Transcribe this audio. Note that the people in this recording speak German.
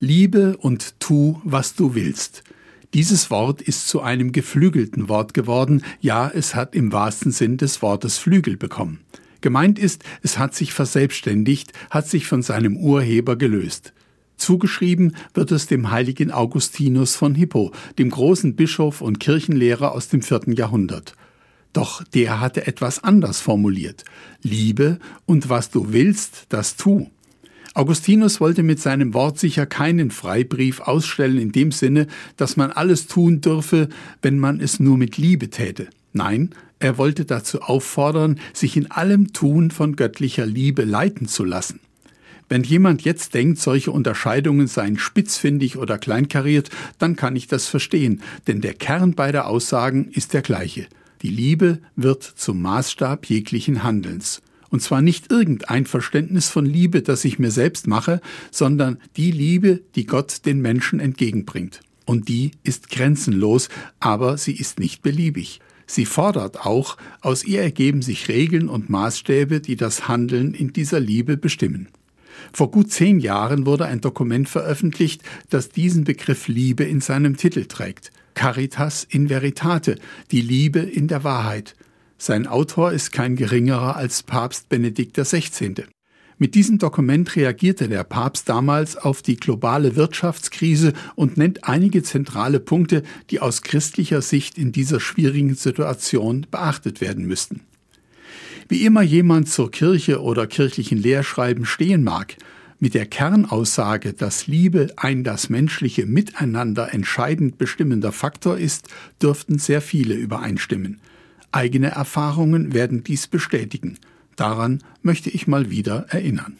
Liebe und tu, was du willst. Dieses Wort ist zu einem geflügelten Wort geworden, ja, es hat im wahrsten Sinn des Wortes Flügel bekommen. Gemeint ist, es hat sich verselbstständigt, hat sich von seinem Urheber gelöst. Zugeschrieben wird es dem heiligen Augustinus von Hippo, dem großen Bischof und Kirchenlehrer aus dem vierten Jahrhundert. Doch der hatte etwas anders formuliert. Liebe und was du willst, das tu. Augustinus wollte mit seinem Wort sicher keinen Freibrief ausstellen in dem Sinne, dass man alles tun dürfe, wenn man es nur mit Liebe täte. Nein, er wollte dazu auffordern, sich in allem Tun von göttlicher Liebe leiten zu lassen. Wenn jemand jetzt denkt, solche Unterscheidungen seien spitzfindig oder kleinkariert, dann kann ich das verstehen, denn der Kern beider Aussagen ist der gleiche. Die Liebe wird zum Maßstab jeglichen Handelns. Und zwar nicht irgendein Verständnis von Liebe, das ich mir selbst mache, sondern die Liebe, die Gott den Menschen entgegenbringt. Und die ist grenzenlos, aber sie ist nicht beliebig. Sie fordert auch, aus ihr ergeben sich Regeln und Maßstäbe, die das Handeln in dieser Liebe bestimmen. Vor gut zehn Jahren wurde ein Dokument veröffentlicht, das diesen Begriff Liebe in seinem Titel trägt. Caritas in Veritate, die Liebe in der Wahrheit. Sein Autor ist kein geringerer als Papst Benedikt XVI. Mit diesem Dokument reagierte der Papst damals auf die globale Wirtschaftskrise und nennt einige zentrale Punkte, die aus christlicher Sicht in dieser schwierigen Situation beachtet werden müssten. Wie immer jemand zur Kirche oder kirchlichen Lehrschreiben stehen mag, mit der Kernaussage, dass Liebe ein das menschliche Miteinander entscheidend bestimmender Faktor ist, dürften sehr viele übereinstimmen. Eigene Erfahrungen werden dies bestätigen. Daran möchte ich mal wieder erinnern.